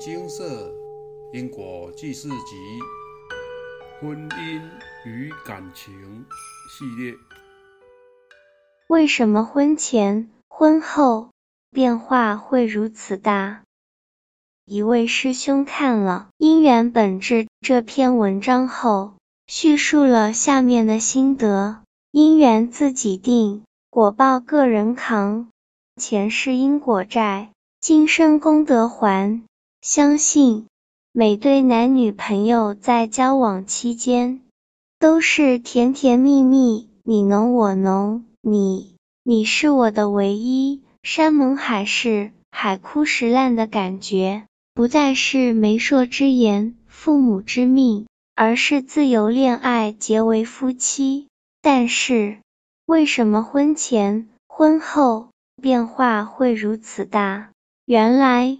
金色因果记事集婚姻与感情系列。为什么婚前、婚后变化会如此大？一位师兄看了《姻缘本质》这篇文章后，叙述了下面的心得：姻缘自己定，果报个人扛，前世因果债，今生功德还。相信每对男女朋友在交往期间都是甜甜蜜蜜，你侬我侬，你你是我的唯一，山盟海誓，海枯石烂的感觉，不再是媒妁之言、父母之命，而是自由恋爱，结为夫妻。但是为什么婚前、婚后变化会如此大？原来。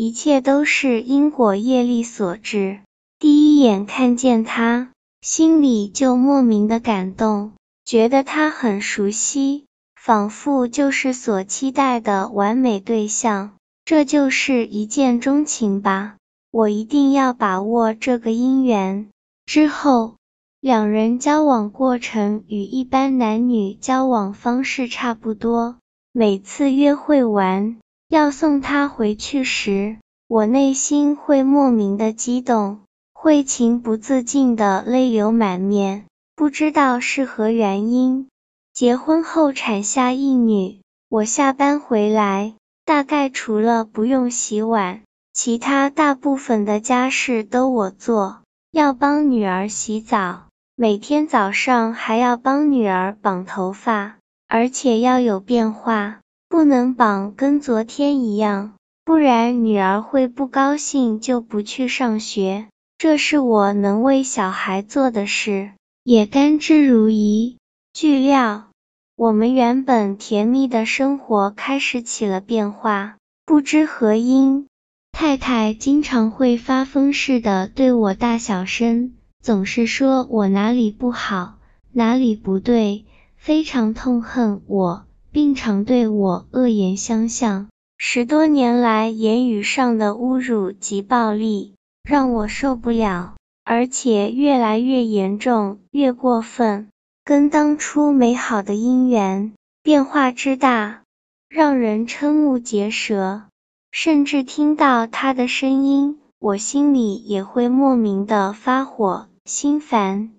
一切都是因果业力所致。第一眼看见他，心里就莫名的感动，觉得他很熟悉，仿佛就是所期待的完美对象。这就是一见钟情吧？我一定要把握这个姻缘。之后，两人交往过程与一般男女交往方式差不多，每次约会完。要送他回去时，我内心会莫名的激动，会情不自禁的泪流满面，不知道是何原因。结婚后产下一女，我下班回来，大概除了不用洗碗，其他大部分的家事都我做，要帮女儿洗澡，每天早上还要帮女儿绑头发，而且要有变化。不能绑跟昨天一样，不然女儿会不高兴，就不去上学。这是我能为小孩做的事，也甘之如饴。据料，我们原本甜蜜的生活开始起了变化。不知何因，太太经常会发疯似的对我大小声，总是说我哪里不好，哪里不对，非常痛恨我。并常对我恶言相向，十多年来言语上的侮辱及暴力让我受不了，而且越来越严重，越过分，跟当初美好的姻缘变化之大，让人瞠目结舌。甚至听到他的声音，我心里也会莫名的发火、心烦。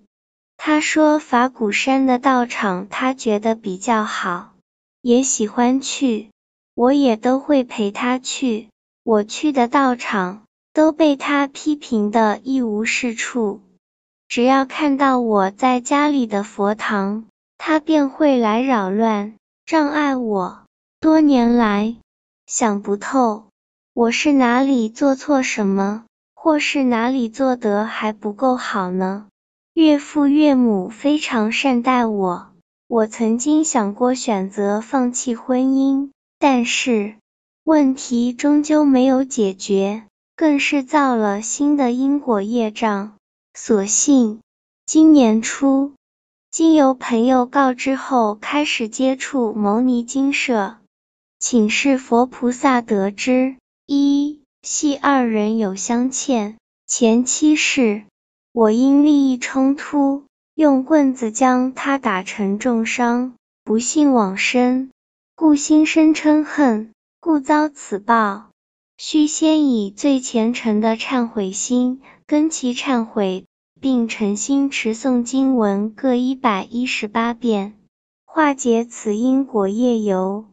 他说法鼓山的道场他觉得比较好。也喜欢去，我也都会陪他去。我去的道场都被他批评的一无是处。只要看到我在家里的佛堂，他便会来扰乱、障碍我。多年来想不透，我是哪里做错什么，或是哪里做得还不够好呢？岳父岳母非常善待我。我曾经想过选择放弃婚姻，但是问题终究没有解决，更是造了新的因果业障。所幸今年初，经由朋友告知后，开始接触牟尼精舍，请示佛菩萨，得知一系二人有相欠，前妻是我因利益冲突。用棍子将他打成重伤，不幸往生，故心生嗔恨，故遭此报。须先以最虔诚的忏悔心跟其忏悔，并诚心持诵经文各一百一十八遍，化解此因果业由，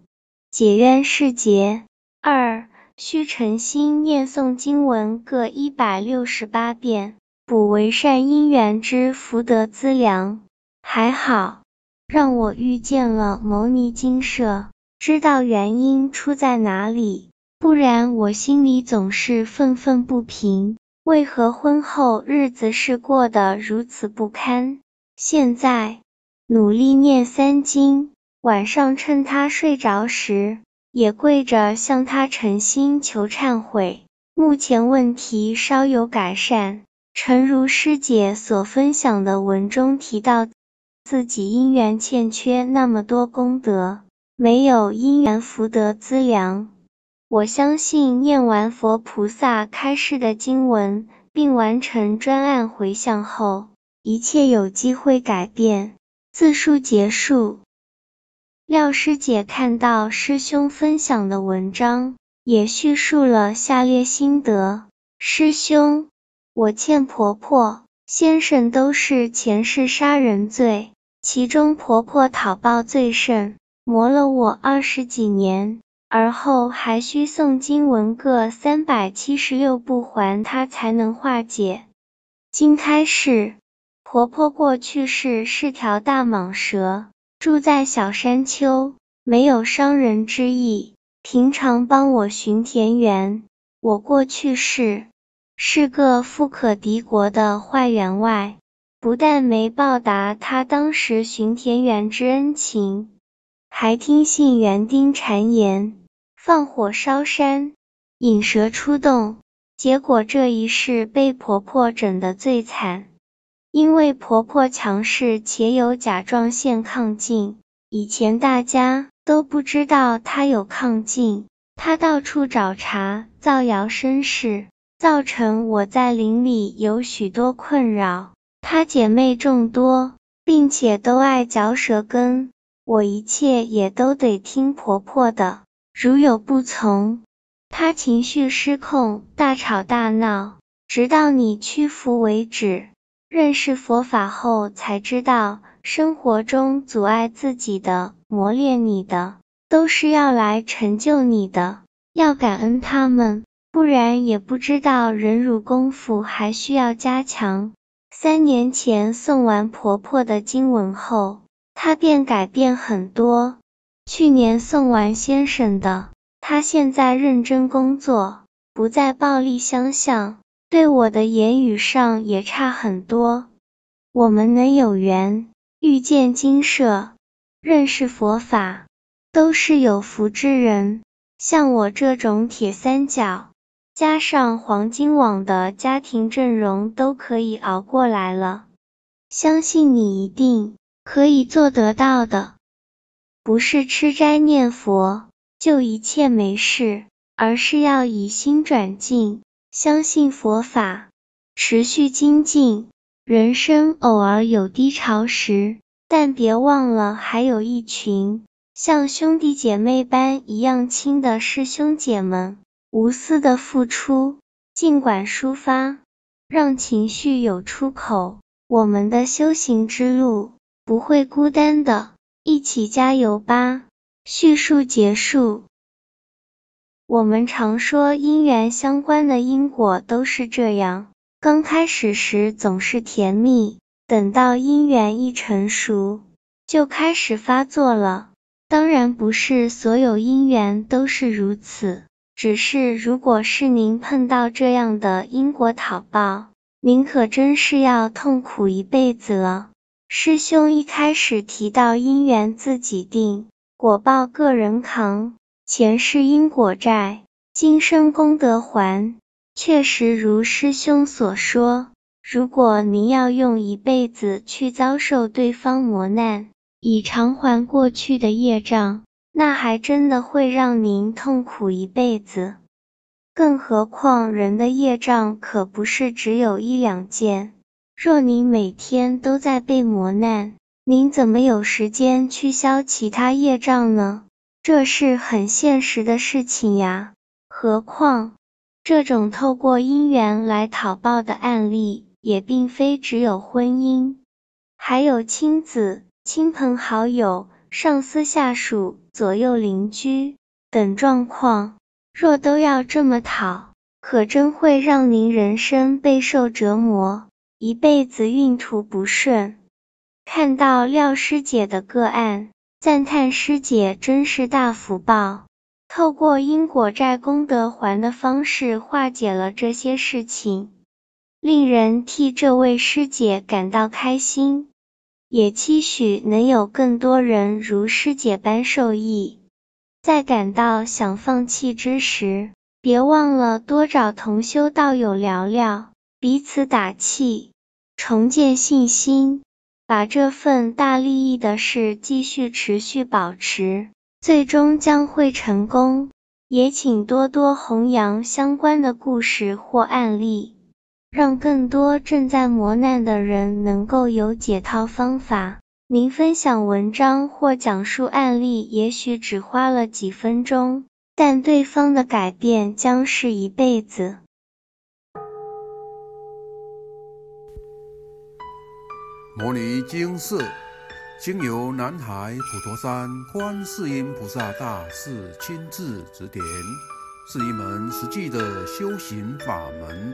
解冤释结。二，须诚心念诵经文各一百六十八遍。补为善因缘之福德资粮，还好让我遇见了牟尼精舍，知道原因出在哪里，不然我心里总是愤愤不平。为何婚后日子是过得如此不堪？现在努力念三经，晚上趁他睡着时，也跪着向他诚心求忏悔。目前问题稍有改善。诚如师姐所分享的文中提到，自己因缘欠缺那么多功德，没有因缘福德资粮，我相信念完佛菩萨开示的经文，并完成专案回向后，一切有机会改变。自述结束。廖师姐看到师兄分享的文章，也叙述了下列心得：师兄，我欠婆婆、先生都是前世杀人罪，其中婆婆讨报最甚，磨了我二十几年，而后还需诵经文各三百七十六部还她，才能化解。经开示。婆婆过去世是条大蟒蛇，住在小山丘，没有伤人之意，平常帮我巡田园。我过去世是个富可敌国的坏员外，不但没报答他当时巡田园之恩情，还听信园丁谗言，放火烧山，引蛇出洞，结果这一世被婆婆整得最惨。因为婆婆强势且有甲状腺亢进，以前大家都不知道她有亢进，她到处找茬，造谣生事，造成我在邻里有许多困扰。她姐妹众多，并且都爱嚼舌根，我一切也都得听婆婆的，如有不从，她情绪失控，大吵大闹，直到你屈服为止。认识佛法后，才知道生活中阻碍自己的、磨练你的，都是要来成就你的，要感恩他们，不然也不知道忍辱功夫还需要加强。三年前送完婆婆的经文后，她便改变很多。去年送完先生的，她现在认真工作，不再暴力相向。对我的言语上也差很多。我们能有缘遇见金舍，认识佛法，都是有福之人。像我这种铁三角，加上黄金网的家庭阵容，都可以熬过来了。相信你一定可以做得到的。不是吃斋念佛就一切没事，而是要以心转境。相信佛法，持续精进。人生偶尔有低潮时，但别忘了还有一群像兄弟姐妹般一样亲的师兄姐们，无私的付出，尽管抒发，让情绪有出口。我们的修行之路不会孤单的，一起加油吧！叙述结束。我们常说因缘相关的因果都是这样，刚开始时总是甜蜜，等到因缘一成熟，就开始发作了。当然不是所有因缘都是如此，只是如果是您碰到这样的因果讨报，您可真是要痛苦一辈子了。师兄一开始提到因缘自己定，果报个人扛。前世因果债，今生功德还。确实如师兄所说，如果您要用一辈子去遭受对方磨难，以偿还过去的业障，那还真的会让您痛苦一辈子。更何况人的业障可不是只有一两件，若您每天都在被磨难，您怎么有时间去消其他业障呢？这是很现实的事情呀，何况这种透过姻缘来讨报的案例，也并非只有婚姻，还有亲子、亲朋好友、上司下属、左右邻居等状况。若都要这么讨，可真会让您人生备受折磨，一辈子运途不顺。看到廖师姐的个案。赞叹师姐真是大福报，透过因果债功德还的方式化解了这些事情，令人替这位师姐感到开心，也期许能有更多人如师姐般受益。在感到想放弃之时，别忘了多找同修道友聊聊，彼此打气，重建信心。把这份大利益的事继续持续保持，最终将会成功。也请多多弘扬相关的故事或案例，让更多正在磨难的人能够有解套方法。您分享文章或讲述案例，也许只花了几分钟，但对方的改变将是一辈子。摩尼经寺经由南海普陀山观世音菩萨大士亲自指点，是一门实际的修行法门。